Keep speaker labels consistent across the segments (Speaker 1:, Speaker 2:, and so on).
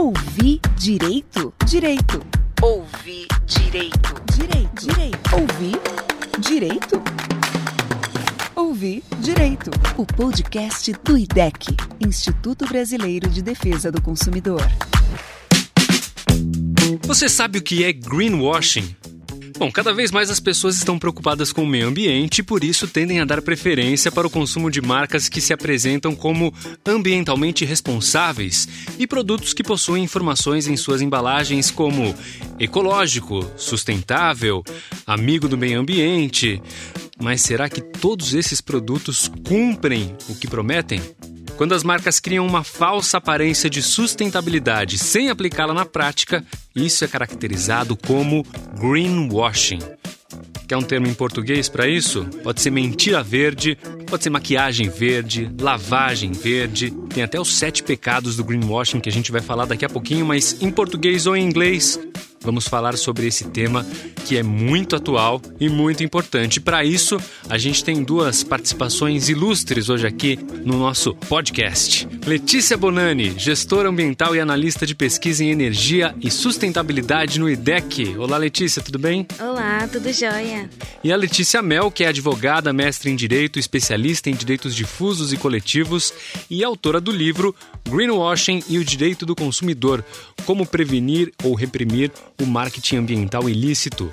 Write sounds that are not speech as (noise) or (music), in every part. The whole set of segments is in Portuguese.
Speaker 1: Ouvi direito? Direito.
Speaker 2: Ouvi direito.
Speaker 1: Direito. Direito. Ouvi direito? Ouvi direito. O podcast do IDEC, Instituto Brasileiro de Defesa do Consumidor.
Speaker 3: Você sabe o que é greenwashing? Bom, cada vez mais as pessoas estão preocupadas com o meio ambiente e por isso tendem a dar preferência para o consumo de marcas que se apresentam como ambientalmente responsáveis e produtos que possuem informações em suas embalagens como ecológico, sustentável, amigo do meio ambiente. Mas será que todos esses produtos cumprem o que prometem? Quando as marcas criam uma falsa aparência de sustentabilidade sem aplicá-la na prática, isso é caracterizado como greenwashing. Quer um termo em português para isso? Pode ser mentira verde, pode ser maquiagem verde, lavagem verde. Tem até os sete pecados do greenwashing que a gente vai falar daqui a pouquinho, mas em português ou em inglês, vamos falar sobre esse tema que é muito atual e muito importante. Para isso, a gente tem duas participações ilustres hoje aqui no nosso podcast. Letícia Bonani, gestora ambiental e analista de pesquisa em energia e sustentabilidade no IDEC. Olá, Letícia, tudo bem?
Speaker 4: Olá, tudo jóia.
Speaker 3: E a Letícia Mel, que é advogada, mestre em direito, especialista em direitos difusos e coletivos e autora do livro Greenwashing e o Direito do Consumidor: Como Prevenir ou Reprimir o Marketing Ambiental Ilícito.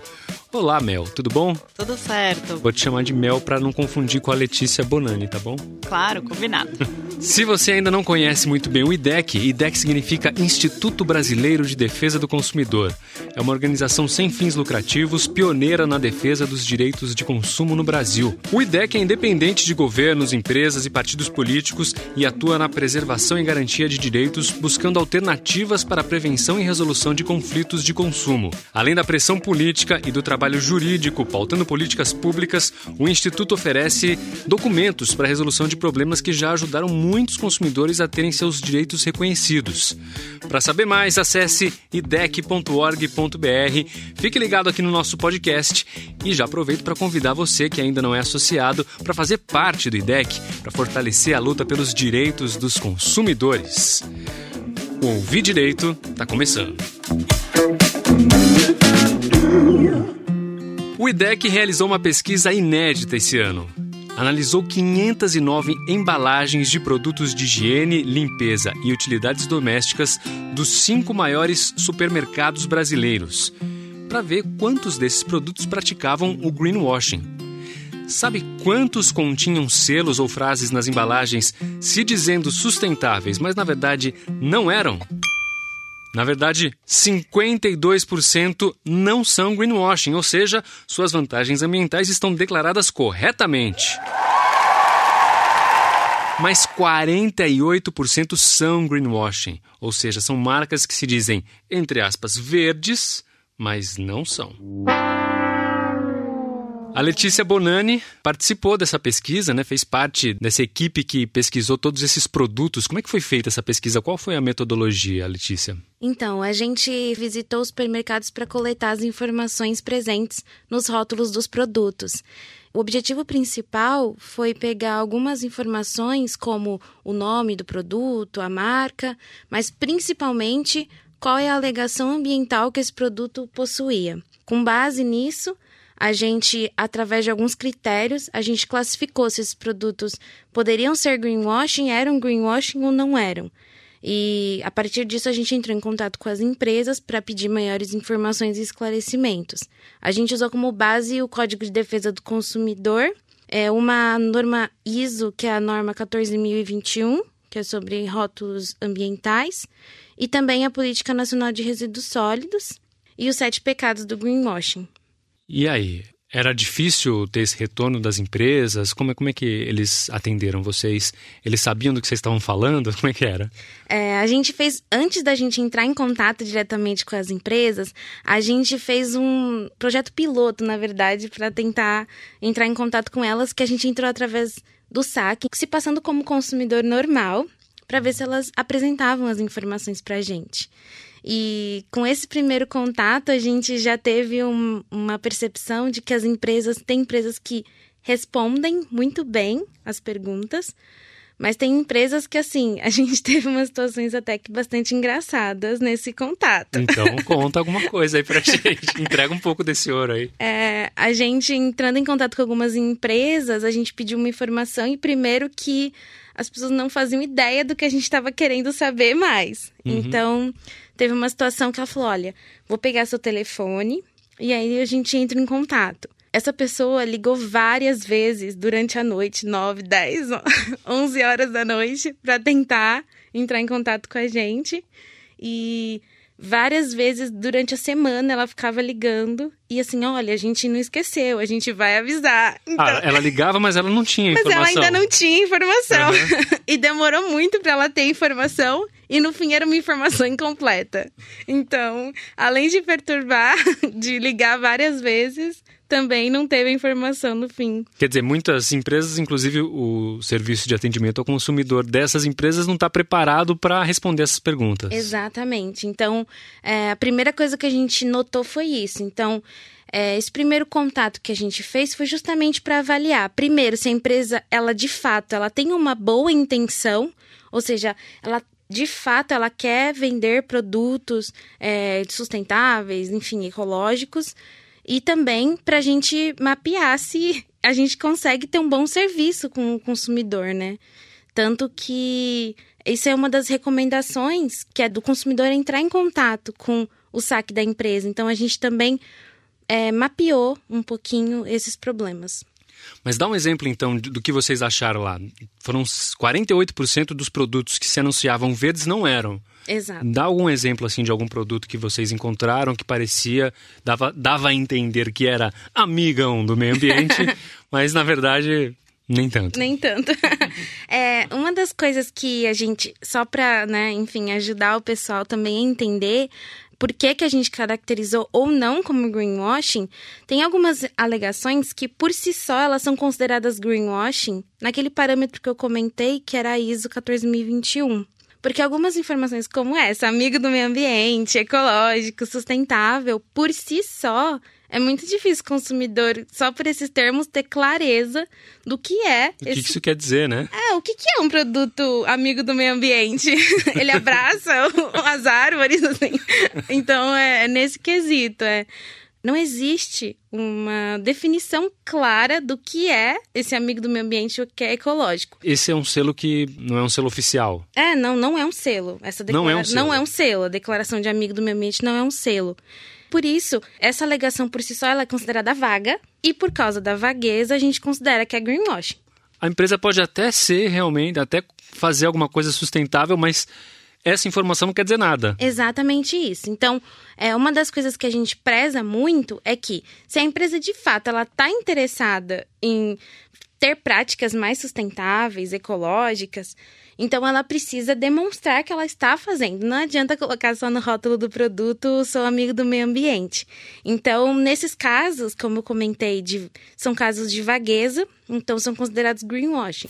Speaker 3: Olá, Mel, tudo bom?
Speaker 5: Tudo certo.
Speaker 3: Vou te chamar de Mel para não confundir com a Letícia Bonani, tá bom?
Speaker 5: Claro, combinado. (laughs)
Speaker 3: Se você ainda não conhece muito bem o IDEC, IDEC significa Instituto Brasileiro de Defesa do Consumidor. É uma organização sem fins lucrativos, pioneira na defesa dos direitos de consumo no Brasil. O IDEC é independente de governos, empresas e partidos políticos e atua na preservação e garantia de direitos, buscando alternativas para a prevenção e resolução de conflitos de consumo. Além da pressão política e do trabalho jurídico pautando políticas públicas, o Instituto oferece documentos para a resolução de problemas que já ajudaram muitos consumidores a terem seus direitos reconhecidos. Para saber mais, acesse idec.org.br. Fique ligado aqui no nosso podcast e já aproveito para convidar você que ainda não é associado para fazer parte do IDEC, para fortalecer a luta pelos direitos dos consumidores. O Ouvir Direito está começando. O IDEC realizou uma pesquisa inédita esse ano. Analisou 509 embalagens de produtos de higiene, limpeza e utilidades domésticas dos cinco maiores supermercados brasileiros, para ver quantos desses produtos praticavam o greenwashing. Sabe quantos continham selos ou frases nas embalagens se dizendo sustentáveis, mas na verdade não eram? Na verdade, 52% não são greenwashing, ou seja, suas vantagens ambientais estão declaradas corretamente. Mas 48% são greenwashing, ou seja, são marcas que se dizem, entre aspas, verdes, mas não são. A Letícia Bonani participou dessa pesquisa, né? fez parte dessa equipe que pesquisou todos esses produtos. Como é que foi feita essa pesquisa? Qual foi a metodologia, Letícia?
Speaker 4: Então, a gente visitou os supermercados para coletar as informações presentes nos rótulos dos produtos. O objetivo principal foi pegar algumas informações, como o nome do produto, a marca, mas principalmente qual é a alegação ambiental que esse produto possuía. Com base nisso, a gente, através de alguns critérios, a gente classificou se esses produtos poderiam ser greenwashing, eram greenwashing ou não eram. E a partir disso a gente entrou em contato com as empresas para pedir maiores informações e esclarecimentos. A gente usou como base o Código de Defesa do Consumidor, é uma norma ISO, que é a norma 14021, que é sobre rótulos ambientais, e também a Política Nacional de Resíduos Sólidos e os sete pecados do greenwashing.
Speaker 3: E aí? Era difícil ter esse retorno das empresas? Como é, como é que eles atenderam vocês? Eles sabiam do que vocês estavam falando? (laughs) Como é que era?
Speaker 4: É, a gente fez, antes da gente entrar em contato diretamente com as empresas, a gente fez um projeto piloto, na verdade, para tentar entrar em contato com elas, que a gente entrou através do saque, se passando como consumidor normal, para ver se elas apresentavam as informações para a gente. E com esse primeiro contato, a gente já teve um, uma percepção de que as empresas, têm empresas que respondem muito bem as perguntas, Mas tem empresas que, assim, (laughs) a gente teve umas situações até que bastante engraçadas nesse contato.
Speaker 3: Então, (laughs) conta alguma coisa aí pra gente. Entrega um pouco desse ouro aí.
Speaker 4: É, a gente, entrando em contato com algumas empresas, a gente pediu uma informação e primeiro que as pessoas não faziam ideia do que a gente estava querendo saber mais.
Speaker 3: Uhum.
Speaker 4: Então, teve uma situação que ela falou: olha, vou pegar seu telefone e aí a gente entra em contato. Essa pessoa ligou várias vezes durante a noite, 9, 10, 11 horas da noite, para tentar entrar em contato com a gente. E várias vezes durante a semana ela ficava ligando e assim, olha, a gente não esqueceu, a gente vai avisar. Então,
Speaker 3: Ah, ela ligava, mas ela não tinha
Speaker 4: mas
Speaker 3: informação.
Speaker 4: ela ainda não tinha informação.
Speaker 3: Uhum. (laughs)
Speaker 4: e demorou muito para ela ter informação e no fim era uma informação (laughs) incompleta. Então, além de perturbar, (laughs) de ligar várias vezes, também não teve a informação no fim.
Speaker 3: Quer dizer, muitas empresas, inclusive o serviço de atendimento ao consumidor dessas empresas, não está preparado para responder essas perguntas.
Speaker 4: Exatamente. Então, é, a primeira coisa que a gente notou foi isso. Então, é, esse primeiro contato que a gente fez foi justamente para avaliar, primeiro, se a empresa, ela de fato, ela tem uma boa intenção, ou seja, ela de fato ela quer vender produtos é, sustentáveis, enfim, ecológicos, e também para a gente mapear se a gente consegue ter um bom serviço com o consumidor, né? Tanto que isso é uma das recomendações que é do consumidor entrar em contato com o saque da empresa. Então a gente também é, mapeou um pouquinho esses problemas.
Speaker 3: Mas dá um exemplo então do que vocês acharam lá. Foram 48% dos produtos que se anunciavam verdes não eram.
Speaker 4: Exato.
Speaker 3: Dá algum exemplo assim de algum produto que vocês encontraram que parecia dava, dava a entender que era amigão do meio ambiente, (laughs) mas na verdade nem tanto.
Speaker 4: Nem tanto. (laughs) é, uma das coisas que a gente, só para, né, enfim, ajudar o pessoal também a entender por que, que a gente caracterizou ou não como greenwashing, tem algumas alegações que, por si só, elas são consideradas greenwashing naquele parâmetro que eu comentei, que era a ISO 14021. Porque algumas informações como essa, amigo do meio ambiente, ecológico, sustentável, por si só, é muito difícil o consumidor, só por esses termos, ter clareza do que é.
Speaker 3: O que,
Speaker 4: esse...
Speaker 3: que isso quer dizer, né?
Speaker 4: É, o que, que é um produto amigo do meio ambiente? (laughs) Ele abraça as árvores, assim. Então, é, é nesse quesito. É. Não existe uma definição clara do que é esse amigo do meio ambiente o que é ecológico.
Speaker 3: Esse é um selo que não é um selo oficial.
Speaker 4: É, não, não é um selo. Essa
Speaker 3: Não é um
Speaker 4: declara-
Speaker 3: selo.
Speaker 4: Não é um selo. A declaração de amigo do meio ambiente não é um selo. Por isso, essa alegação por si só ela é considerada vaga e por causa da vagueza a gente considera que é greenwashing.
Speaker 3: A empresa pode até ser realmente, até fazer alguma coisa sustentável, mas essa informação não quer dizer nada.
Speaker 4: Exatamente isso. Então, é uma das coisas que a gente preza muito é que se a empresa de fato ela está interessada em ter práticas mais sustentáveis, ecológicas, então ela precisa demonstrar que ela está fazendo. Não adianta colocar só no rótulo do produto sou amigo do meio ambiente. Então, nesses casos, como eu comentei, de- são casos de vagueza, então são considerados greenwashing.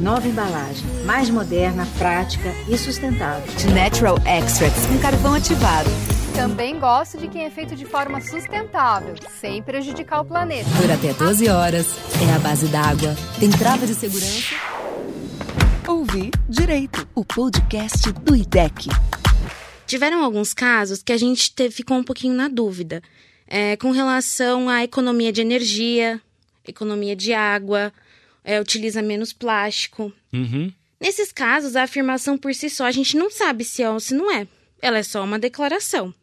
Speaker 6: Nova embalagem, mais moderna, prática e sustentável.
Speaker 1: De Natural Extracts com carvão ativado.
Speaker 7: Também gosto de quem é feito de forma sustentável, sem prejudicar o planeta.
Speaker 8: Dura até 12 horas, é a base d'água, tem trava de segurança.
Speaker 1: Ouvi Direito, o podcast do IDEC.
Speaker 4: Tiveram alguns casos que a gente teve- ficou um pouquinho na dúvida é, com relação à economia de energia, economia de água, é, utiliza menos plástico.
Speaker 3: Uhum.
Speaker 4: Nesses casos, a afirmação por si só a gente não sabe se é ou se não é. Ela é só uma declaração.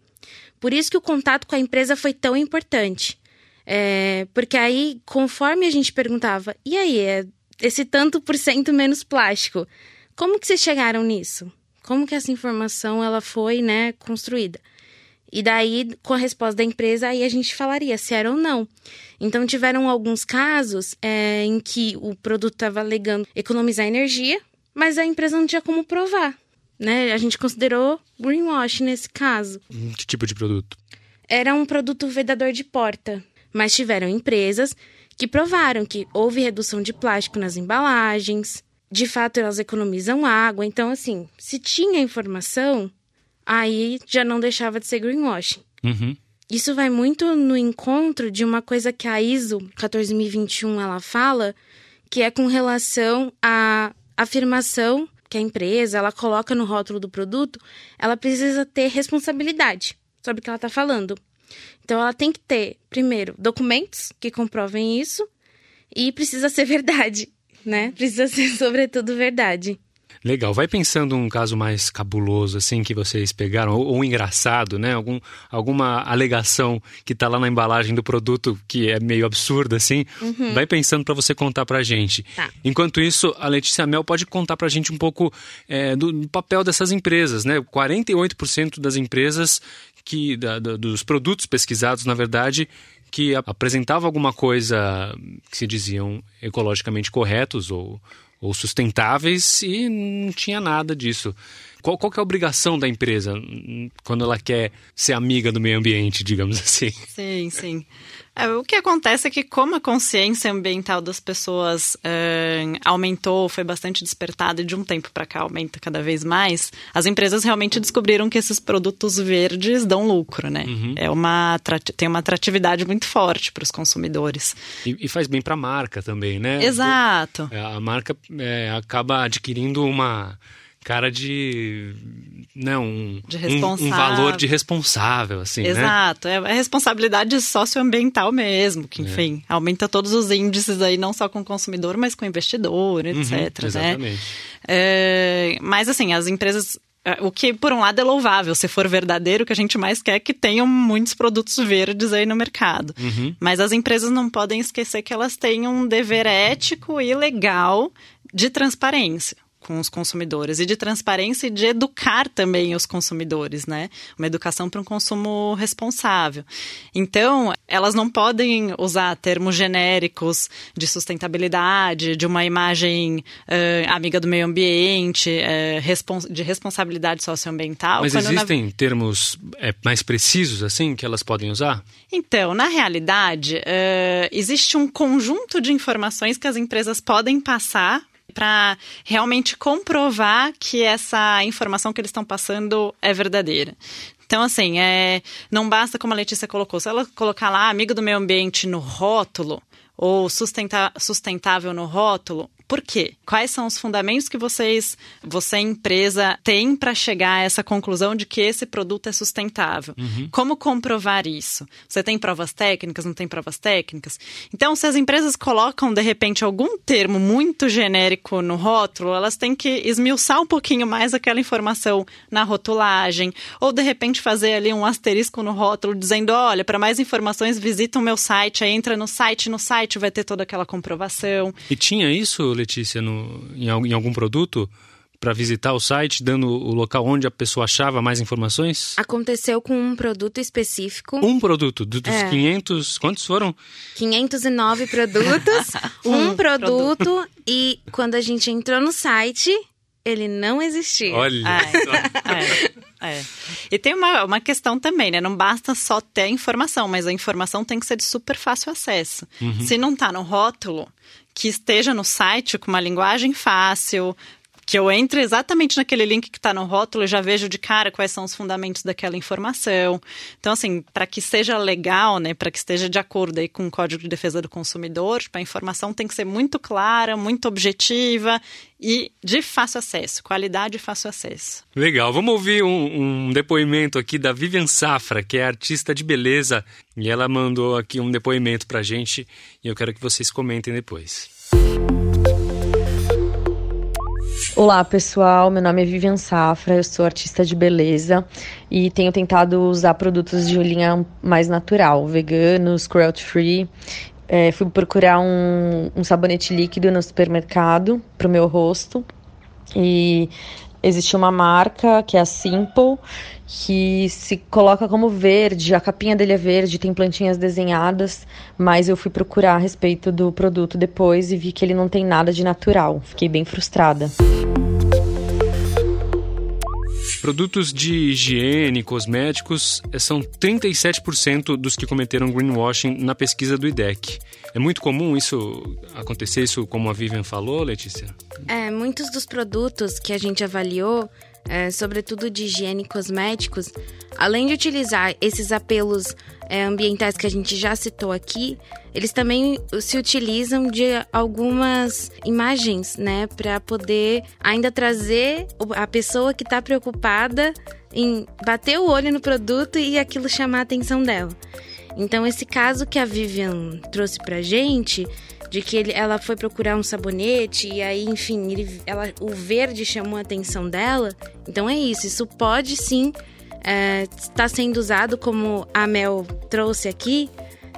Speaker 4: Por isso que o contato com a empresa foi tão importante. É, porque aí, conforme a gente perguntava, e aí, é esse tanto por cento menos plástico, como que vocês chegaram nisso? Como que essa informação ela foi, né, construída? E daí, com a resposta da empresa, aí a gente falaria se era ou não. Então, tiveram alguns casos é, em que o produto estava alegando economizar energia, mas a empresa não tinha como provar. Né? A gente considerou greenwash nesse caso.
Speaker 3: Que tipo de produto?
Speaker 4: Era um produto vedador de porta, mas tiveram empresas que provaram que houve redução de plástico nas embalagens, de fato elas economizam água. Então, assim, se tinha informação, aí já não deixava de ser greenwashing.
Speaker 3: Uhum.
Speaker 4: Isso vai muito no encontro de uma coisa que a ISO 14021 ela fala, que é com relação a afirmação que a empresa ela coloca no rótulo do produto, ela precisa ter responsabilidade sobre o que ela está falando. Então, ela tem que ter, primeiro, documentos que comprovem isso e precisa ser (laughs) verdade, né? Precisa ser, sobretudo, verdade.
Speaker 3: Legal. Vai pensando um caso mais cabuloso, assim, que vocês pegaram, ou, ou engraçado, né? Algum, alguma alegação que tá lá na embalagem do produto que é meio absurda, assim.
Speaker 4: Uhum.
Speaker 3: Vai pensando para você contar pra gente.
Speaker 4: Tá.
Speaker 3: Enquanto isso, a Letícia Mel pode contar pra gente um pouco é, do, do papel dessas empresas, né? 48% das empresas que da, da, dos produtos pesquisados, na verdade, que apresentavam alguma coisa que se diziam ecologicamente corretos ou, ou sustentáveis e não tinha nada disso. Qual, qual é a obrigação da empresa quando ela quer ser amiga do meio ambiente, digamos (laughs) assim?
Speaker 5: Sim, sim. É, o que acontece é que como a consciência ambiental das pessoas é, aumentou, foi bastante despertada e de um tempo para cá aumenta cada vez mais, as empresas realmente descobriram que esses produtos verdes dão lucro, né?
Speaker 3: Uhum.
Speaker 5: É uma tem uma atratividade muito forte para os consumidores.
Speaker 3: E, e faz bem para a marca também, né?
Speaker 5: Exato.
Speaker 3: A marca é, acaba adquirindo uma cara de não um,
Speaker 5: de
Speaker 3: um, um, valor de responsável assim
Speaker 5: exato
Speaker 3: né?
Speaker 5: é, é responsabilidade socioambiental mesmo que enfim é. aumenta todos os índices aí não só com o consumidor mas com o investidor etc
Speaker 3: uhum, exatamente.
Speaker 5: né é, mas assim as empresas o que, por um lado, é louvável, se for verdadeiro, o que a gente mais quer é que tenham muitos produtos verdes aí no mercado.
Speaker 3: Uhum.
Speaker 5: Mas as empresas não podem esquecer que elas têm um dever ético e legal de transparência com os consumidores e de transparência e de educar também os consumidores, né? Uma educação para um consumo responsável. Então, elas não podem usar termos genéricos de sustentabilidade, de uma imagem uh, amiga do meio ambiente, uh, respons de responsabilidade socioambiental.
Speaker 3: Mas existem na... termos é, mais precisos assim que elas podem usar?
Speaker 5: Então, na realidade, uh, existe um conjunto de informações que as empresas podem passar para realmente comprovar que essa informação que eles estão passando é verdadeira. Então, assim, é, não basta, como a Letícia colocou, se ela colocar lá amigo do meio ambiente no rótulo, ou sustentável no rótulo, por quê? Quais são os fundamentos que vocês, você empresa, tem para chegar a essa conclusão de que esse produto é sustentável?
Speaker 3: Uhum.
Speaker 5: Como comprovar isso? Você tem provas técnicas, não tem provas técnicas? Então, se as empresas colocam, de repente, algum termo muito genérico no rótulo, elas têm que esmiuçar um pouquinho mais aquela informação na rotulagem, ou de repente fazer ali um asterisco no rótulo dizendo: olha, para mais informações, visita o meu site, aí entra no site, no site vai ter toda aquela comprovação.
Speaker 3: E tinha isso, Letícia, no, em, em algum produto? para visitar o site, dando o local onde a pessoa achava mais informações?
Speaker 4: Aconteceu com um produto específico.
Speaker 3: Um produto? Dos é. 500, quantos foram?
Speaker 4: 509 produtos, (laughs) um, um produto, produto, e quando a gente entrou no site, ele não existia.
Speaker 3: Olha!
Speaker 5: É, é, é. E tem uma, uma questão também, né? Não basta só ter a informação, mas a informação tem que ser de super fácil acesso.
Speaker 3: Uhum.
Speaker 5: Se não está no rótulo, que esteja no site com uma linguagem fácil, que eu entre exatamente naquele link que está no rótulo e já vejo de cara quais são os fundamentos daquela informação. Então, assim, para que seja legal, né, para que esteja de acordo aí com o Código de Defesa do Consumidor, tipo, a informação tem que ser muito clara, muito objetiva e de fácil acesso, qualidade e fácil acesso.
Speaker 3: Legal, vamos ouvir um, um depoimento aqui da Vivian Safra, que é artista de beleza, e ela mandou aqui um depoimento para gente e eu quero que vocês comentem depois.
Speaker 9: Olá pessoal, meu nome é Vivian Safra, eu sou artista de beleza e tenho tentado usar produtos de linha mais natural, veganos, cruelty free. É, fui procurar um, um sabonete líquido no supermercado para o meu rosto e existe uma marca que é a Simple que se coloca como verde, a capinha dele é verde, tem plantinhas desenhadas, mas eu fui procurar a respeito do produto depois e vi que ele não tem nada de natural. Fiquei bem frustrada.
Speaker 3: Produtos de higiene, cosméticos, eh, são 37% dos que cometeram greenwashing na pesquisa do IDEC. É muito comum isso acontecer, isso como a Vivian falou, Letícia?
Speaker 4: É, muitos dos produtos que a gente avaliou é, sobretudo de higiene e cosméticos, além de utilizar esses apelos é, ambientais que a gente já citou aqui, eles também se utilizam de algumas imagens, né, para poder ainda trazer a pessoa que está preocupada em bater o olho no produto e aquilo chamar a atenção dela. Então, esse caso que a Vivian trouxe pra gente, de que ele, ela foi procurar um sabonete e aí, enfim, ele, ela, o verde chamou a atenção dela. Então é isso, isso pode sim é, está sendo usado, como a Mel trouxe aqui,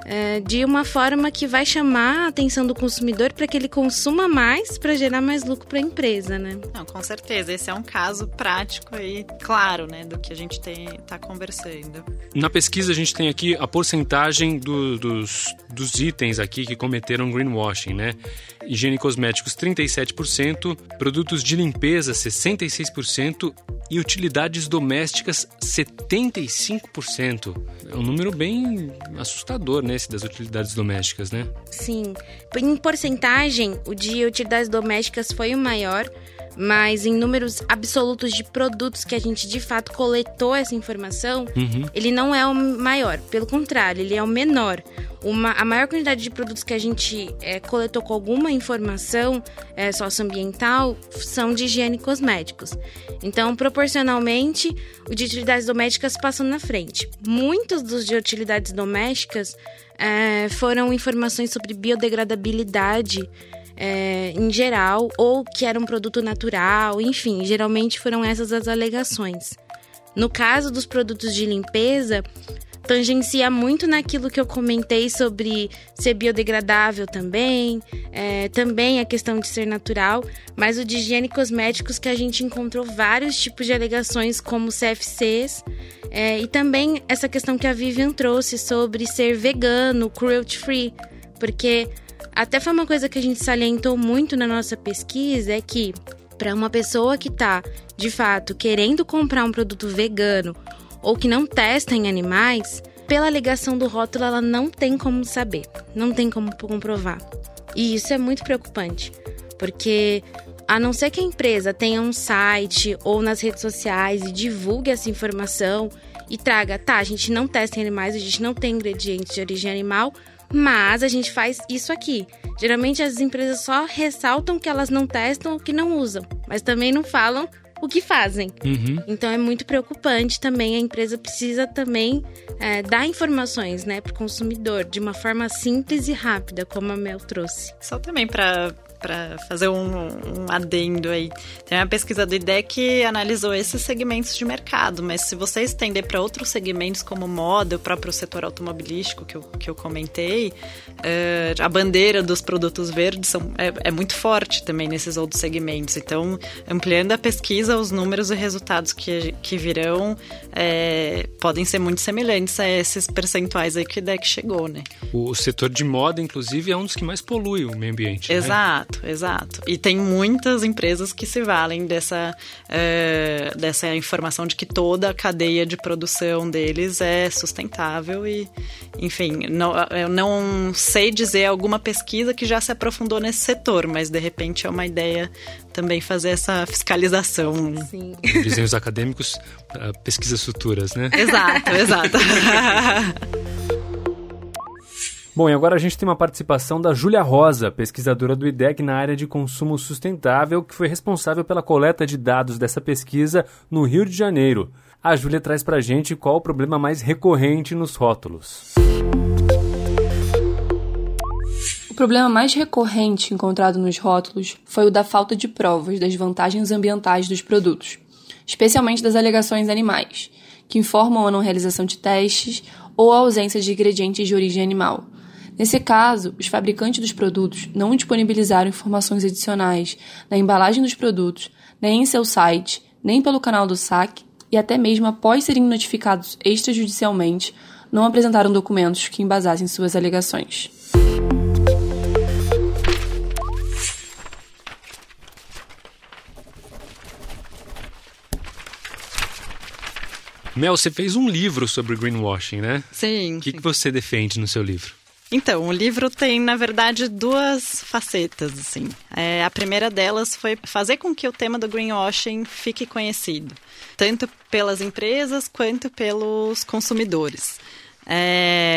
Speaker 4: é, de uma forma que vai chamar a atenção do consumidor para que ele consuma mais para gerar mais lucro para a empresa, né?
Speaker 5: Não, com certeza. Esse é um caso prático e claro, né, do que a gente está conversando.
Speaker 3: Na pesquisa a gente tem aqui a porcentagem do, dos, dos itens aqui que cometeram greenwashing, né? Higiene e cosméticos 37%, produtos de limpeza 66% e utilidades domésticas 75%. É um número bem assustador, né, esse das utilidades domésticas, né?
Speaker 4: Sim. Em porcentagem, o de utilidades domésticas foi o maior, mas em números absolutos de produtos que a gente de fato coletou essa informação, uhum. ele não é o maior. Pelo contrário, ele é o menor. Uma, a maior quantidade de produtos que a gente é, coletou com alguma informação é, socioambiental são de higiene e cosméticos. Então, proporcionalmente, o de utilidades domésticas passam na frente. Muitos dos de utilidades domésticas é, foram informações sobre biodegradabilidade é, em geral, ou que era um produto natural, enfim, geralmente foram essas as alegações. No caso dos produtos de limpeza, tangencia muito naquilo que eu comentei sobre ser biodegradável também, é, também a questão de ser natural, mas o de higiene e cosméticos que a gente encontrou vários tipos de alegações como CFCs é, e também essa questão que a Vivian trouxe sobre ser vegano, cruelty free, porque até foi uma coisa que a gente salientou muito na nossa pesquisa é que para uma pessoa que está de fato querendo comprar um produto vegano ou que não testa em animais, pela ligação do rótulo ela não tem como saber, não tem como comprovar. E isso é muito preocupante, porque a não ser que a empresa tenha um site ou nas redes sociais e divulgue essa informação e traga, tá, a gente não testa em animais, a gente não tem ingredientes de origem animal, mas a gente faz isso aqui. Geralmente as empresas só ressaltam que elas não testam ou que não usam, mas também não falam o que fazem. Uhum. Então é muito preocupante também. A empresa precisa também é, dar informações né, para o consumidor de uma forma simples e rápida, como a Mel trouxe.
Speaker 5: Só também para para fazer um, um, adendo aí. Tem uma pesquisa do IDEC que analisou esses segmentos de mercado, mas se você estender para outros segmentos como moda, o próprio setor automobilístico que eu, que eu comentei, uh, a bandeira dos produtos verdes são, é, é, muito forte também nesses outros segmentos. Então, ampliando a pesquisa, os números e resultados que, que virão é, podem ser muito semelhantes a esses percentuais aí que o IDEC chegou, né?
Speaker 3: O setor de moda, inclusive, é um dos que mais polui o meio ambiente.
Speaker 5: Exato. Exato, exato. E tem muitas empresas que se valem dessa, é, dessa informação de que toda a cadeia de produção deles é sustentável e, enfim, não, eu não sei dizer alguma pesquisa que já se aprofundou nesse setor, mas de repente é uma ideia também fazer essa fiscalização.
Speaker 3: Sim. Dizem os acadêmicos, pesquisas futuras, né?
Speaker 5: Exato, exato. (laughs)
Speaker 3: Bom, e agora a gente tem uma participação da Júlia Rosa, pesquisadora do IDEC na área de consumo sustentável, que foi responsável pela coleta de dados dessa pesquisa no Rio de Janeiro. A Júlia traz para a gente qual o problema mais recorrente nos rótulos.
Speaker 10: O problema mais recorrente encontrado nos rótulos foi o da falta de provas das vantagens ambientais dos produtos, especialmente das alegações animais, que informam a não realização de testes ou a ausência de ingredientes de origem animal, Nesse caso, os fabricantes dos produtos não disponibilizaram informações adicionais na embalagem dos produtos, nem em seu site, nem pelo canal do SAC e até mesmo após serem notificados extrajudicialmente, não apresentaram documentos que embasassem suas alegações.
Speaker 3: Mel, você fez um livro sobre greenwashing, né?
Speaker 5: Sim.
Speaker 3: O que, que você defende no seu livro?
Speaker 5: Então, o livro tem, na verdade, duas facetas, assim. É, a primeira delas foi fazer com que o tema do greenwashing fique conhecido, tanto pelas empresas quanto pelos consumidores. É,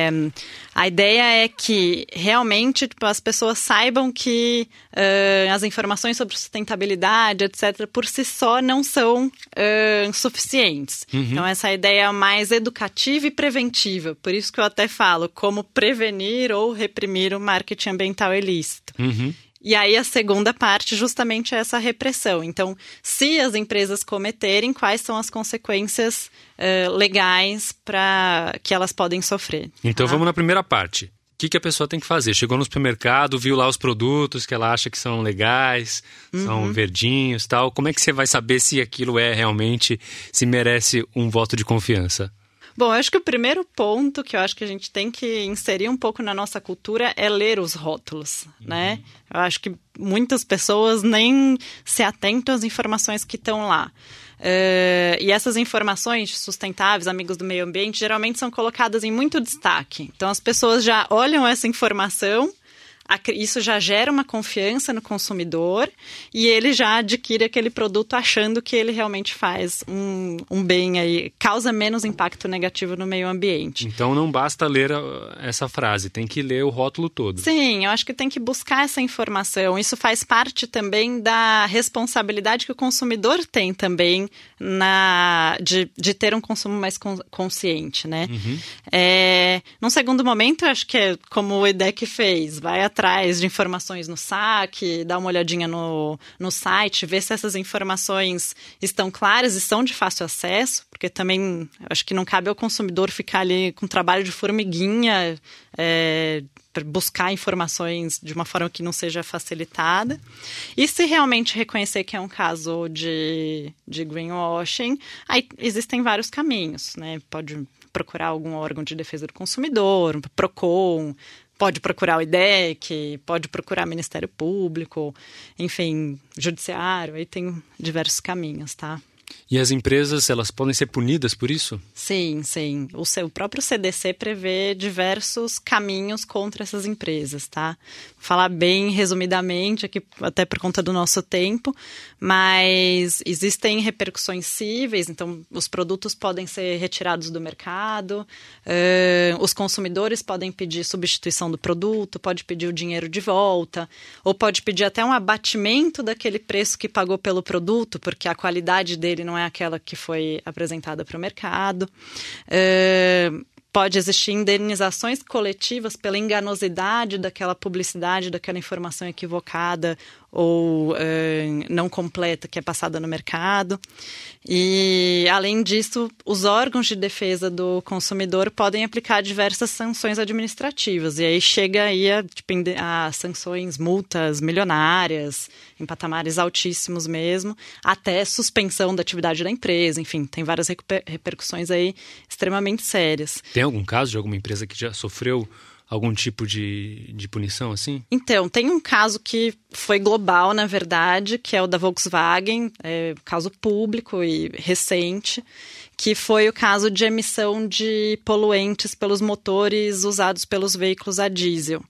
Speaker 5: a ideia é que realmente tipo, as pessoas saibam que uh, as informações sobre sustentabilidade, etc., por si só não são uh, suficientes. Uhum. Então, essa ideia é mais educativa e preventiva. Por isso que eu até falo como prevenir ou reprimir o marketing ambiental ilícito. Uhum. E aí a segunda parte justamente é essa repressão. Então, se as empresas cometerem, quais são as consequências uh, legais para que elas podem sofrer?
Speaker 3: Então, tá? vamos na primeira parte. O que, que, a pessoa tem que fazer? Chegou no supermercado, viu lá os produtos que ela acha que são legais, uhum. são verdinhos tal. Como é que você vai saber se aquilo é realmente, se merece um voto de confiança?
Speaker 5: Bom, eu acho que o primeiro ponto que eu acho que a gente tem que inserir um pouco na nossa cultura é ler os rótulos, uhum. né? Eu acho que muitas pessoas nem se atentam às informações que estão lá. Uh, e essas informações sustentáveis, amigos do meio ambiente, geralmente são colocadas em muito destaque. Então as pessoas já olham essa informação isso já gera uma confiança no consumidor e ele já adquire aquele produto achando que ele realmente faz um, um bem aí, causa menos impacto negativo no meio ambiente.
Speaker 3: Então não basta ler essa frase, tem que ler o rótulo todo.
Speaker 5: Sim, eu acho que tem que buscar essa informação. Isso faz parte também da responsabilidade que o consumidor tem também na de, de ter um consumo mais consciente, né? Uhum. É, num segundo momento, acho que é como o EDEC fez, vai atrás de informações no saque, dá uma olhadinha no, no site, ver se essas informações estão claras e são de fácil acesso, porque também acho que não cabe ao consumidor ficar ali com trabalho de formiguinha, é, buscar informações de uma forma que não seja facilitada. E se realmente reconhecer que é um caso de, de greenwashing, aí existem vários caminhos, né? Pode procurar algum órgão de defesa do consumidor, PROCON, pode procurar o IDEC, pode procurar Ministério Público, enfim, Judiciário, aí tem diversos caminhos, tá?
Speaker 3: E as empresas, elas podem ser punidas por isso?
Speaker 5: Sim, sim. O seu próprio CDC prevê diversos caminhos contra essas empresas, tá? Vou falar bem resumidamente aqui, até por conta do nosso tempo, mas existem repercussões cíveis, então os produtos podem ser retirados do mercado, uh, os consumidores podem pedir substituição do produto, pode pedir o dinheiro de volta, ou pode pedir até um abatimento daquele preço que pagou pelo produto, porque a qualidade dele não é aquela que foi apresentada para o mercado. Uh, pode existir indenizações coletivas pela enganosidade daquela publicidade, daquela informação equivocada ou uh, não completa que é passada no mercado. E, além disso, os órgãos de defesa do consumidor podem aplicar diversas sanções administrativas. E aí chega aí a, a sanções, multas milionárias, em patamares altíssimos mesmo, até suspensão da atividade da empresa. Enfim, tem várias repercussões aí extremamente sérias.
Speaker 3: Tem algum caso de alguma empresa que já sofreu algum tipo de, de punição assim?
Speaker 5: Então, tem um caso que foi global, na verdade, que é o da Volkswagen, é caso público e recente, que foi o caso de emissão de poluentes pelos motores usados pelos veículos a diesel.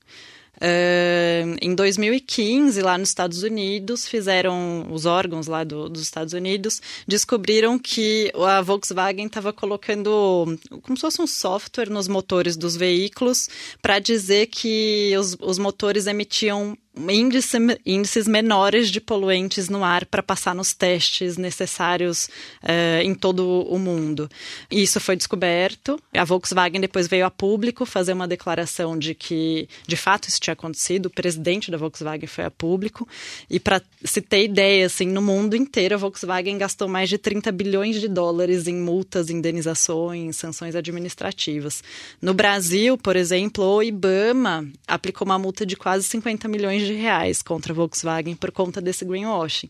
Speaker 5: Uh, em 2015, lá nos Estados Unidos, fizeram os órgãos lá do, dos Estados Unidos descobriram que a Volkswagen estava colocando como se fosse um software nos motores dos veículos para dizer que os, os motores emitiam índice, índices menores de poluentes no ar para passar nos testes necessários uh, em todo o mundo. Isso foi descoberto. A Volkswagen depois veio a público fazer uma declaração de que, de fato, isso tinha acontecido. O presidente da Volkswagen foi a público. E para se ter ideia, assim, no mundo inteiro, a Volkswagen gastou mais de 30 bilhões de dólares em multas, indenizações, sanções administrativas. No Brasil, por exemplo, o IBAMA aplicou uma multa de quase 50 milhões de reais contra a Volkswagen por conta desse greenwashing.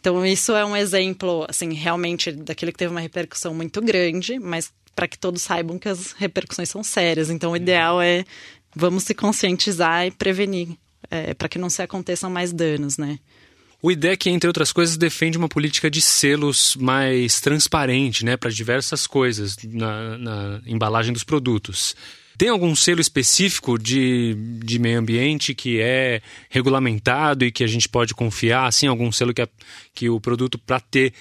Speaker 5: Então, isso é um exemplo, assim, realmente daquele que teve uma repercussão muito grande, mas para que todos saibam que as repercussões são sérias. Então, o ideal é vamos se conscientizar e prevenir, é, para que não se aconteçam mais danos, né?
Speaker 3: O IDEC, entre outras coisas, defende uma política de selos mais transparente, né, para diversas coisas na, na embalagem dos produtos. Tem algum selo específico de, de meio ambiente que é regulamentado e que a gente pode confiar? Assim, algum selo que, é, que o produto, para ter,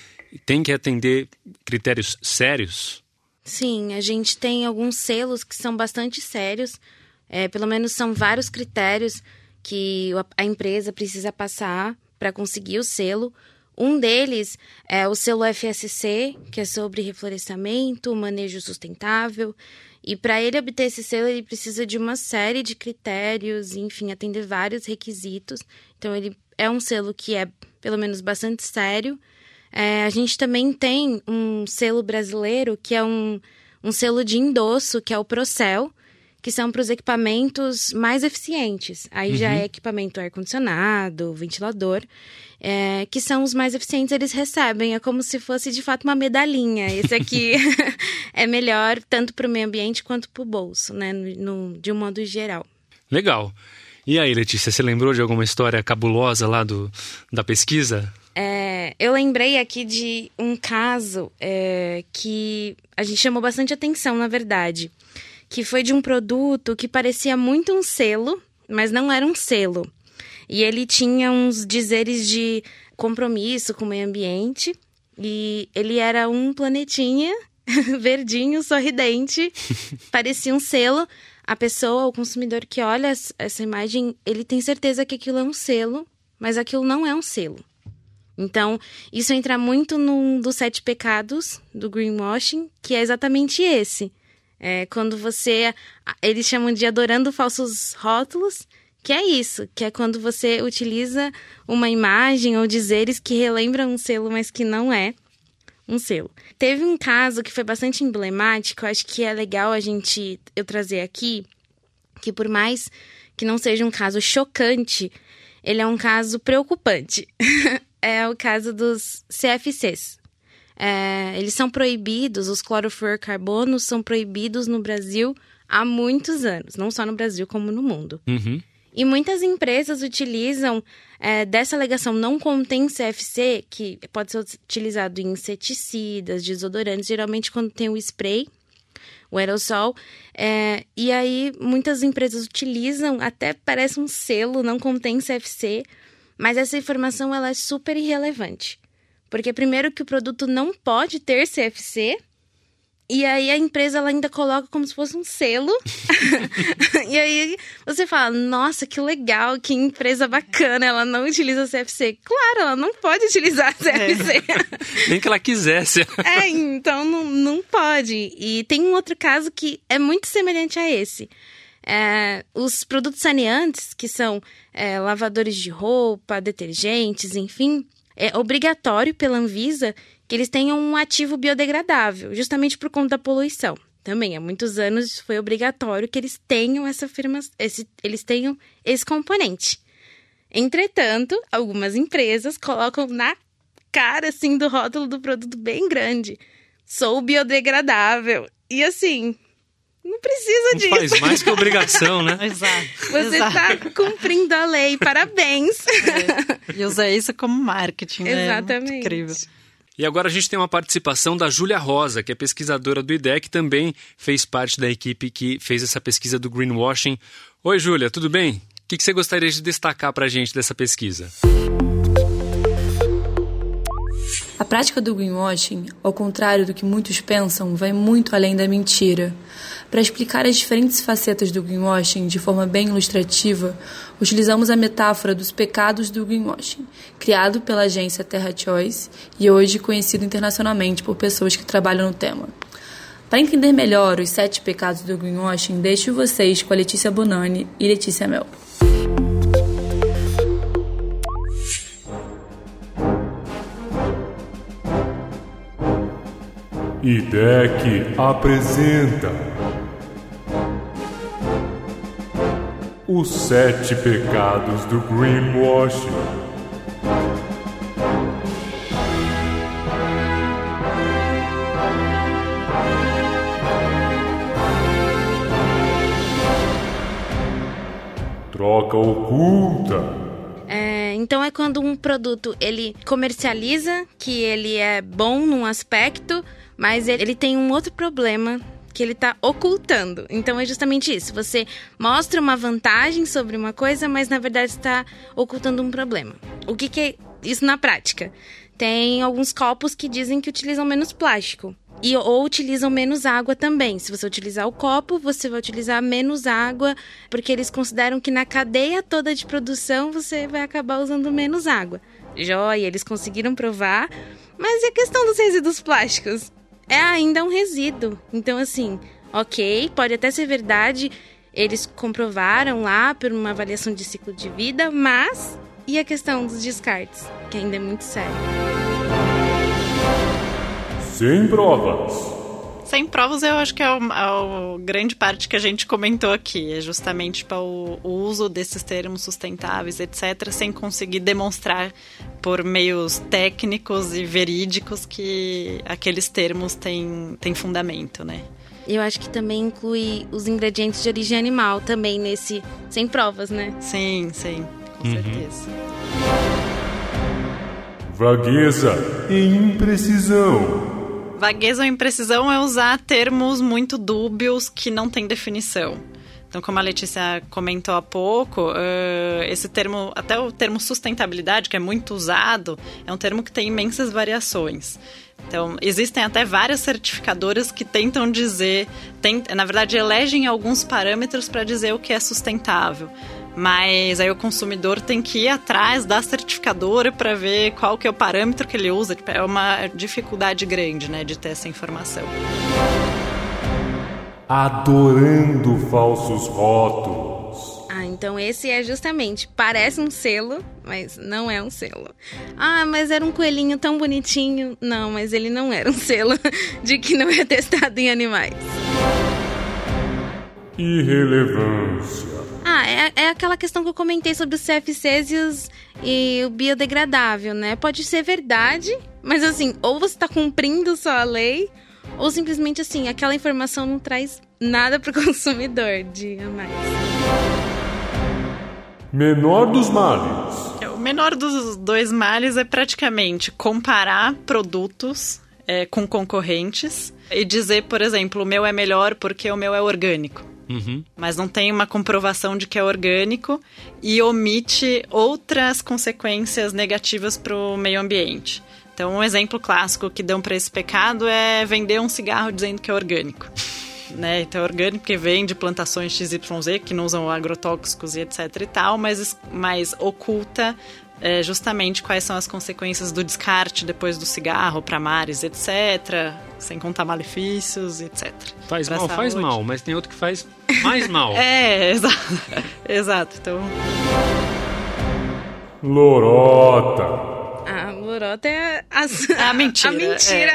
Speaker 3: tem que atender critérios sérios?
Speaker 4: Sim, a gente tem alguns selos que são bastante sérios. É, pelo menos são vários critérios que a empresa precisa passar para conseguir o selo. Um deles é o selo FSC, que é sobre reflorestamento, manejo sustentável. E para ele obter esse selo, ele precisa de uma série de critérios, enfim, atender vários requisitos. Então, ele é um selo que é, pelo menos, bastante sério. É, a gente também tem um selo brasileiro, que é um, um selo de endosso, que é o Procel, que são para os equipamentos mais eficientes. Aí uhum. já é equipamento ar-condicionado, ventilador, é, que são os mais eficientes, eles recebem. É como se fosse de fato uma medalhinha. Esse aqui (laughs) (laughs) é melhor tanto para o meio ambiente quanto para o bolso, né? No, no, de um modo geral.
Speaker 3: Legal. E aí, Letícia, você lembrou de alguma história cabulosa lá do, da pesquisa?
Speaker 4: É, eu lembrei aqui de um caso é, que a gente chamou bastante atenção, na verdade que foi de um produto que parecia muito um selo, mas não era um selo. E ele tinha uns dizeres de compromisso com o meio ambiente. E ele era um planetinha (laughs) verdinho, sorridente, (laughs) parecia um selo. A pessoa, o consumidor que olha essa imagem, ele tem certeza que aquilo é um selo, mas aquilo não é um selo. Então, isso entra muito num dos sete pecados do greenwashing, que é exatamente esse. É, quando você. Eles chamam de adorando falsos rótulos, que é isso, que é quando você utiliza uma imagem ou dizeres que relembram um selo, mas que não é um selo. Teve um caso que foi bastante emblemático, acho que é legal a gente eu trazer aqui, que por mais que não seja um caso chocante, ele é um caso preocupante. (laughs) é o caso dos CFCs, é, eles são proibidos, os clorofluorcarbonos são proibidos no Brasil há muitos anos, não só no Brasil como no mundo.
Speaker 3: Uhum.
Speaker 4: E muitas empresas utilizam é, dessa alegação não contém CFC, que pode ser utilizado em inseticidas, desodorantes, geralmente quando tem o spray, o aerosol. É, e aí muitas empresas utilizam, até parece um selo, não contém CFC, mas essa informação ela é super irrelevante. Porque primeiro que o produto não pode ter CFC, e aí a empresa ela ainda coloca como se fosse um selo. (laughs) e aí você fala, nossa, que legal, que empresa bacana, ela não utiliza CFC. Claro, ela não pode utilizar (laughs) CFC.
Speaker 3: É. Nem que ela quisesse.
Speaker 4: é, então não, não pode. E tem um outro caso que é muito semelhante a esse. É, os produtos saneantes, que são é, lavadores de roupa, detergentes, enfim, é obrigatório pela Anvisa que eles tenham um ativo biodegradável, justamente por conta da poluição. Também há muitos anos foi obrigatório que eles tenham essa firma, esse, eles tenham esse componente. Entretanto, algumas empresas colocam na cara assim do rótulo do produto bem grande. Sou biodegradável. E assim, não precisa disso.
Speaker 3: Faz mais que obrigação, né? (laughs)
Speaker 5: Exato.
Speaker 4: Você está cumprindo a lei, parabéns.
Speaker 5: É. E usa isso como marketing, né?
Speaker 4: Exatamente.
Speaker 5: Muito incrível.
Speaker 3: E agora a gente tem uma participação da Júlia Rosa, que é pesquisadora do IDEC, também fez parte da equipe que fez essa pesquisa do greenwashing. Oi, Júlia, tudo bem? O que você gostaria de destacar para a gente dessa pesquisa?
Speaker 10: A prática do greenwashing, ao contrário do que muitos pensam, vai muito além da mentira. Para explicar as diferentes facetas do greenwashing de forma bem ilustrativa, utilizamos a metáfora dos pecados do greenwashing, criado pela agência Terra Choice e hoje conhecido internacionalmente por pessoas que trabalham no tema. Para entender melhor os sete pecados do greenwashing, deixo vocês com a Letícia Bonani e Letícia Mel.
Speaker 11: IDEC apresenta Os Sete Pecados do Greenwashing. Troca oculta.
Speaker 4: É, então é quando um produto ele comercializa que ele é bom num aspecto, mas ele tem um outro problema que ele está ocultando. Então é justamente isso. Você mostra uma vantagem sobre uma coisa, mas na verdade está ocultando um problema. O que, que é isso na prática? Tem alguns copos que dizem que utilizam menos plástico. E, ou utilizam menos água também. Se você utilizar o copo, você vai utilizar menos água, porque eles consideram que na cadeia toda de produção você vai acabar usando menos água. Joia, eles conseguiram provar, mas e a questão dos resíduos plásticos? É ainda um resíduo. Então, assim, ok, pode até ser verdade, eles comprovaram lá por uma avaliação de ciclo de vida, mas e a questão dos descartes, que ainda é muito séria.
Speaker 11: Sem provas.
Speaker 5: Sem provas, eu acho que é a grande parte que a gente comentou aqui. É justamente tipo, o, o, uso desses termos sustentáveis, etc., sem conseguir demonstrar por meios técnicos e verídicos que aqueles termos têm, têm fundamento, né?
Speaker 4: Eu acho que também inclui os ingredientes de origem animal também nesse sem provas, né?
Speaker 5: Sim, sim, com uhum. certeza.
Speaker 11: Vagueza e imprecisão.
Speaker 5: Vagueza ou imprecisão é usar termos muito dúbios que não têm definição. Então, como a Letícia comentou há pouco, uh, esse termo, até o termo sustentabilidade, que é muito usado, é um termo que tem imensas variações. Então, existem até várias certificadoras que tentam dizer, na verdade, elegem alguns parâmetros para dizer o que é sustentável. Mas aí o consumidor tem que ir atrás da certificadora para ver qual que é o parâmetro que ele usa. Tipo, é uma dificuldade grande, né, de ter essa informação.
Speaker 11: Adorando falsos rótulos.
Speaker 4: Ah, então esse é justamente, parece um selo, mas não é um selo. Ah, mas era um coelhinho tão bonitinho. Não, mas ele não era um selo (laughs) de que não é testado em animais.
Speaker 11: Irrelevância.
Speaker 4: Ah, é, é aquela questão que eu comentei sobre os CFCs e, os, e o biodegradável, né? Pode ser verdade, mas assim, ou você está cumprindo só a lei, ou simplesmente assim, aquela informação não traz nada para o (laughs) consumidor de a mais.
Speaker 11: Menor dos males.
Speaker 5: O menor dos dois males é praticamente comparar produtos é, com concorrentes e dizer, por exemplo, o meu é melhor porque o meu é orgânico. Uhum. Mas não tem uma comprovação de que é orgânico e omite outras consequências negativas para o meio ambiente. Então, um exemplo clássico que dão para esse pecado é vender um cigarro dizendo que é orgânico. (laughs) Né? Então, é orgânico porque vem de plantações XYZ que não usam agrotóxicos e etc e tal, mas, mas oculta é, justamente quais são as consequências do descarte depois do cigarro para mares, etc. Sem contar malefícios, etc.
Speaker 3: Faz mal, saúde. faz mal, mas tem outro que faz mais (laughs) mal.
Speaker 5: é, exato. (laughs) exato. Então.
Speaker 11: Lorota.
Speaker 4: A lorota é as, (laughs)
Speaker 5: a mentira.
Speaker 4: A mentira.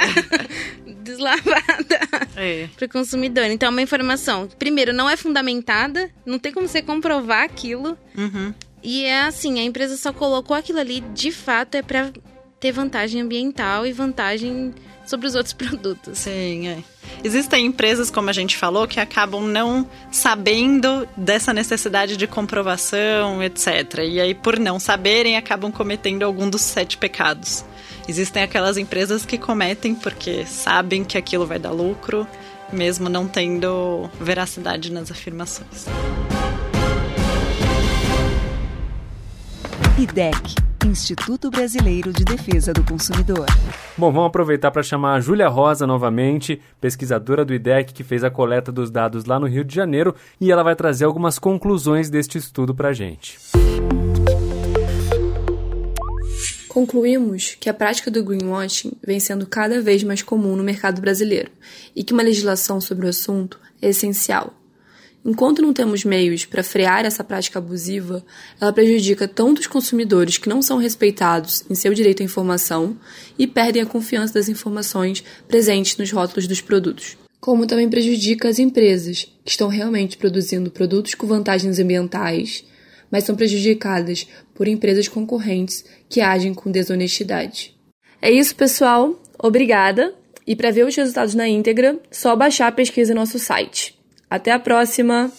Speaker 4: É. deslavada é. para o consumidor. Então, é uma informação, primeiro, não é fundamentada, não tem como você comprovar aquilo. Uhum. E é assim, a empresa só colocou aquilo ali, de fato, é para ter vantagem ambiental e vantagem sobre os outros (laughs) produtos.
Speaker 5: Sim, é. Existem empresas, como a gente falou, que acabam não sabendo dessa necessidade de comprovação, etc. E aí, por não saberem, acabam cometendo algum dos sete pecados. Existem aquelas empresas que cometem porque sabem que aquilo vai dar lucro, mesmo não tendo veracidade nas afirmações.
Speaker 1: IDEC Instituto Brasileiro de Defesa do Consumidor.
Speaker 3: Bom, vamos aproveitar para chamar a Júlia Rosa novamente, pesquisadora do IDEC que fez a coleta dos dados lá no Rio de Janeiro, e ela vai trazer algumas conclusões deste estudo para a gente.
Speaker 10: Concluímos que a prática do greenwashing vem sendo cada vez mais comum no mercado brasileiro e que uma legislação sobre o assunto é essencial Enquanto não temos meios para frear essa prática abusiva, ela prejudica tanto os consumidores que não são respeitados em seu direito à informação e perdem a confiança das informações presentes nos rótulos dos produtos, como também prejudica as empresas que estão realmente produzindo produtos com vantagens ambientais, mas são prejudicadas por empresas concorrentes que agem com desonestidade. É isso, pessoal. Obrigada. E para ver os resultados na íntegra, só baixar a pesquisa no nosso site. Até a próxima!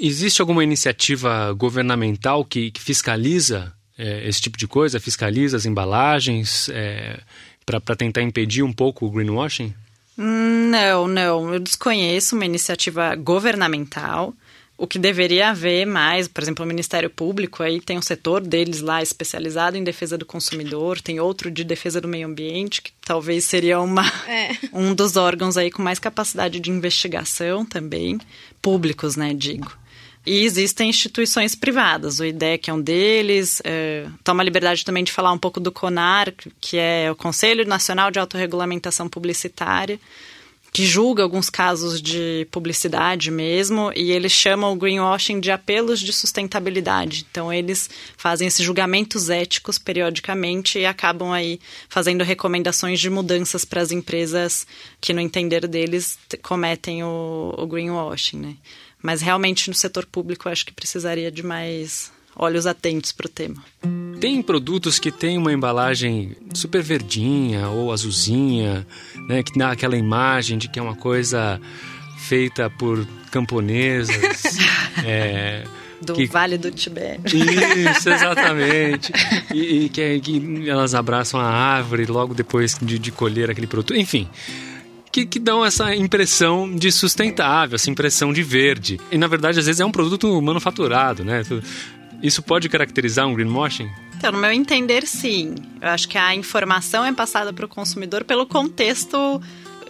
Speaker 3: Existe alguma iniciativa governamental que, que fiscaliza é, esse tipo de coisa? Fiscaliza as embalagens? É, para tentar impedir um pouco o greenwashing?
Speaker 5: Não, não. Eu desconheço uma iniciativa governamental. O que deveria haver mais, por exemplo, o Ministério Público aí tem um setor deles lá especializado em defesa do consumidor, tem outro de defesa do meio ambiente, que talvez seria uma, é. (laughs) um dos órgãos aí com mais capacidade de investigação também, públicos, né, digo. E existem instituições privadas, o IDEC é um deles, é, toma a liberdade também de falar um pouco do CONAR, que é o Conselho Nacional de Autorregulamentação Publicitária, que julga alguns casos de publicidade mesmo, e eles chamam o greenwashing de apelos de sustentabilidade. Então, eles fazem esses julgamentos éticos periodicamente e acabam aí fazendo recomendações de mudanças para as empresas que, no entender deles, cometem o, o greenwashing, né? Mas realmente no setor público acho que precisaria de mais olhos atentos para o tema.
Speaker 3: Tem produtos que têm uma embalagem super verdinha ou azulzinha, né, que dá aquela imagem de que é uma coisa feita por camponesas. (laughs) é,
Speaker 5: do que... Vale do Tibete.
Speaker 3: Isso, exatamente. (laughs) e, e que, que, elas abraçam a árvore logo depois de, de colher aquele produto. Enfim, que, que dão essa impressão de sustentável, essa impressão de verde. E na verdade, às vezes, é um produto manufaturado, né? Isso pode caracterizar um greenwashing?
Speaker 5: Então, no meu entender, sim. Eu acho que a informação é passada para o consumidor pelo contexto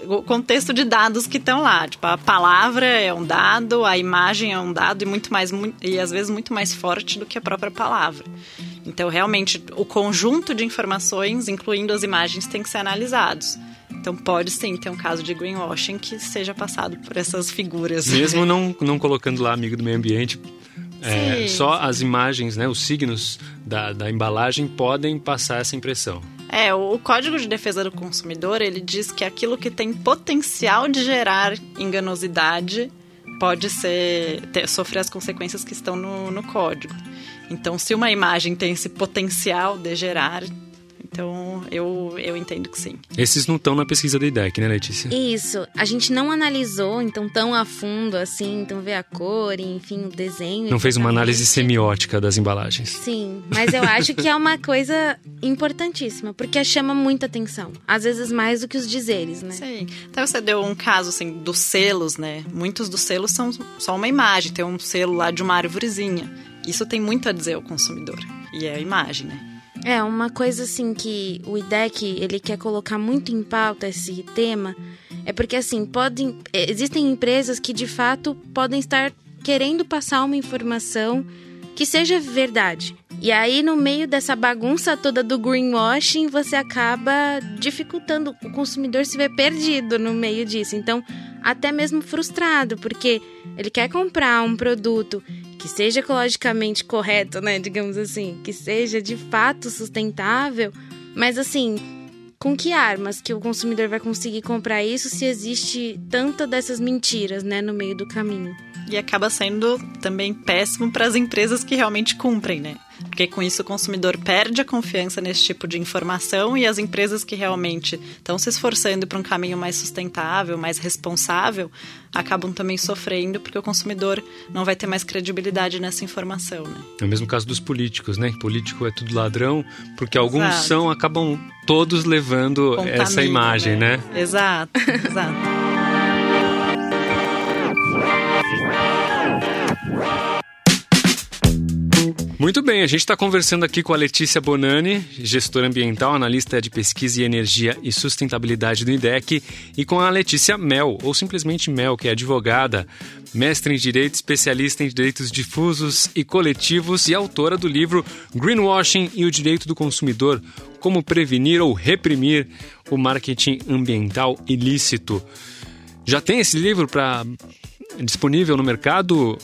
Speaker 5: o contexto de dados que estão lá. Tipo, a palavra é um dado, a imagem é um dado e muito mais e às vezes muito mais forte do que a própria palavra. Então, realmente, o conjunto de informações, incluindo as imagens, tem que ser analisados. Então pode sim ter um caso de greenwashing que seja passado por essas figuras.
Speaker 3: Mesmo (laughs) não, não colocando lá amigo do meio ambiente, é, só as imagens, né, os signos da, da embalagem podem passar essa impressão.
Speaker 5: É, o Código de Defesa do Consumidor, ele diz que aquilo que tem potencial de gerar enganosidade pode ser ter, sofrer as consequências que estão no, no código. Então, se uma imagem tem esse potencial de gerar então, eu, eu entendo que sim.
Speaker 3: Esses não estão na pesquisa da IDEC, né, Letícia?
Speaker 4: Isso. A gente não analisou, então, tão a fundo assim, então ver a cor, enfim, o desenho.
Speaker 3: Não fez uma análise semiótica das embalagens.
Speaker 4: Sim, mas eu acho que é uma (laughs) coisa importantíssima, porque chama muita atenção. Às vezes mais do que os dizeres, né?
Speaker 5: Sim. Então, você deu um caso, assim, dos selos, né? Muitos dos selos são só uma imagem. Tem um selo lá de uma árvorezinha. Isso tem muito a dizer ao consumidor. E é a imagem, né?
Speaker 4: É, uma coisa assim que o IDEC, ele quer colocar muito em pauta esse tema, é porque assim, podem, é, existem empresas que de fato podem estar querendo passar uma informação que seja verdade. E aí, no meio dessa bagunça toda do greenwashing, você acaba dificultando o consumidor se ver perdido no meio disso. Então, até mesmo frustrado, porque ele quer comprar um produto que seja ecologicamente correto, né, digamos assim, que seja de fato sustentável, mas assim, com que armas que o consumidor vai conseguir comprar isso se existe tanta dessas mentiras, né, no meio do caminho?
Speaker 5: E acaba sendo também péssimo para as empresas que realmente cumprem, né? Porque com isso o consumidor perde a confiança nesse tipo de informação e as empresas que realmente estão se esforçando para um caminho mais sustentável, mais responsável, acabam também sofrendo porque o consumidor não vai ter mais credibilidade nessa informação, né?
Speaker 3: É o mesmo caso dos políticos, né? Político é tudo ladrão, porque alguns exato. são, acabam todos levando Contamina, essa imagem, né?
Speaker 5: né? Exato, exato.
Speaker 3: Muito bem, a gente está conversando aqui com a Letícia Bonani, gestora ambiental, analista de pesquisa e energia e sustentabilidade do IDEC, e com a Letícia Mel, ou simplesmente Mel, que é advogada, mestre em direito, especialista em direitos difusos e coletivos e autora do livro Greenwashing e o Direito do Consumidor: Como Prevenir ou Reprimir o Marketing Ambiental Ilícito. Já tem esse livro para disponível no mercado,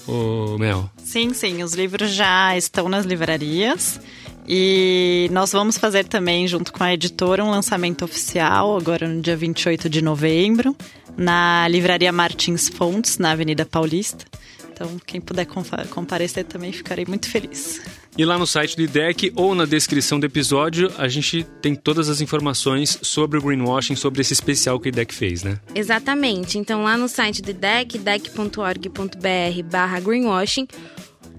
Speaker 3: Mel?
Speaker 5: Sim, sim. Os livros já estão nas livrarias. E nós vamos fazer também, junto com a editora, um lançamento oficial, agora no dia 28 de novembro, na Livraria Martins Fontes, na Avenida Paulista. Então, quem puder comparecer também, ficarei muito feliz.
Speaker 3: E lá no site do IDEC ou na descrição do episódio, a gente tem todas as informações sobre o greenwashing, sobre esse especial que o IDEC fez, né?
Speaker 4: Exatamente. Então, lá no site do IDEC, idec.org.br barra greenwashing,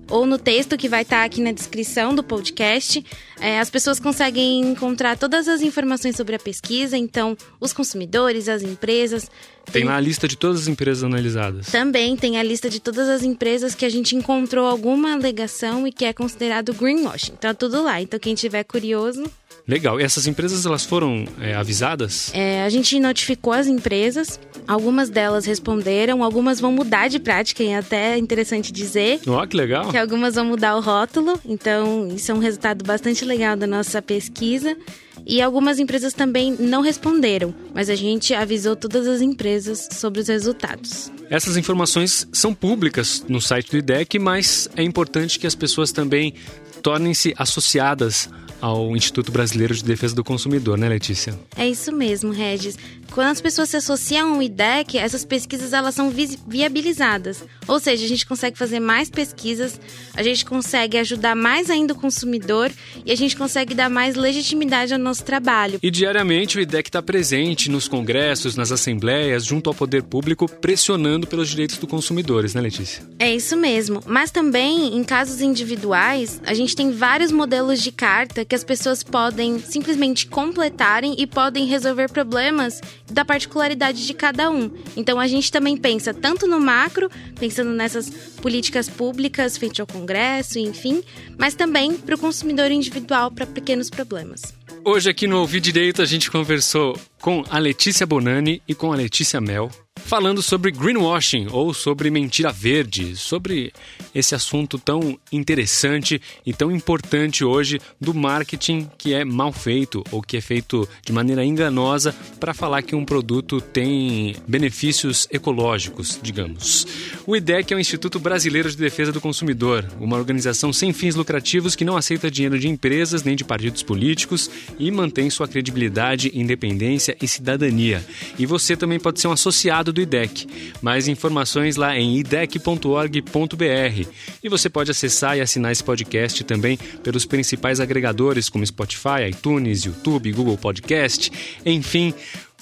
Speaker 4: ou no texto que vai estar aqui na descrição do podcast. É, as pessoas conseguem encontrar todas as informações sobre a pesquisa, então, os consumidores, as empresas.
Speaker 3: Tem lá a lista de todas as empresas analisadas.
Speaker 4: Também tem a lista de todas as empresas que a gente encontrou alguma alegação e que é considerado greenwashing. Tá tudo lá. Então, quem tiver curioso,
Speaker 3: Legal. E essas empresas elas foram é, avisadas?
Speaker 4: É, a gente notificou as empresas. Algumas delas responderam, algumas vão mudar de prática, e é até interessante dizer.
Speaker 3: Ó, oh, que legal.
Speaker 4: Que algumas vão mudar o rótulo. Então, isso é um resultado bastante legal da nossa pesquisa. E algumas empresas também não responderam, mas a gente avisou todas as empresas sobre os resultados.
Speaker 3: Essas informações são públicas no site do IDEC, mas é importante que as pessoas também tornem-se associadas ao Instituto Brasileiro de Defesa do Consumidor, né, Letícia?
Speaker 4: É isso mesmo, Regis. Quando as pessoas se associam ao IDEC, essas pesquisas elas são vi viabilizadas. Ou seja, a gente consegue fazer mais pesquisas, a gente consegue ajudar mais ainda o consumidor e a gente consegue dar mais legitimidade ao nosso trabalho.
Speaker 3: E diariamente o IDEC está presente nos congressos, nas assembleias, junto ao poder público, pressionando pelos direitos dos consumidores, né, Letícia?
Speaker 4: É isso mesmo. Mas também, em casos individuais, a gente tem vários modelos de carta que as pessoas podem simplesmente completarem e podem resolver problemas da particularidade de cada um. Então a gente também pensa tanto no macro, pensando nessas políticas públicas feitas ao Congresso, enfim, mas também para o consumidor individual para pequenos problemas.
Speaker 3: Hoje aqui no Ouvi Direito a gente conversou com a Letícia Bonani e com a Letícia Mel, falando sobre greenwashing ou sobre mentira verde, sobre esse assunto tão interessante e tão importante hoje do marketing que é mal feito ou que é feito de maneira enganosa para falar que um produto tem benefícios ecológicos, digamos. O IDEC é o Instituto Brasileiro de Defesa do Consumidor, uma organização sem fins lucrativos que não aceita dinheiro de empresas nem de partidos políticos e mantém sua credibilidade, independência e cidadania. E você também pode ser um associado do IDEC. Mais informações lá em idec.org.br. E você pode acessar e assinar esse podcast também pelos principais agregadores como Spotify, iTunes, YouTube, Google Podcast, enfim.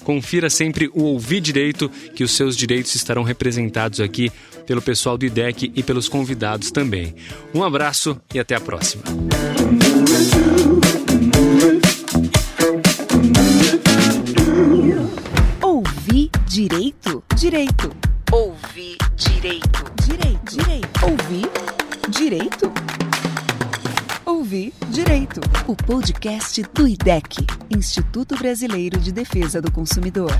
Speaker 3: Confira sempre o Ouvir Direito, que os seus direitos estarão representados aqui pelo pessoal do IDEC e pelos convidados também. Um abraço e até a próxima.
Speaker 1: Direito? Direito.
Speaker 2: Ouvir direito.
Speaker 1: Direito. Direito. Ouvir direito? Ouvir direito. O podcast do IDEC, Instituto Brasileiro de Defesa do Consumidor.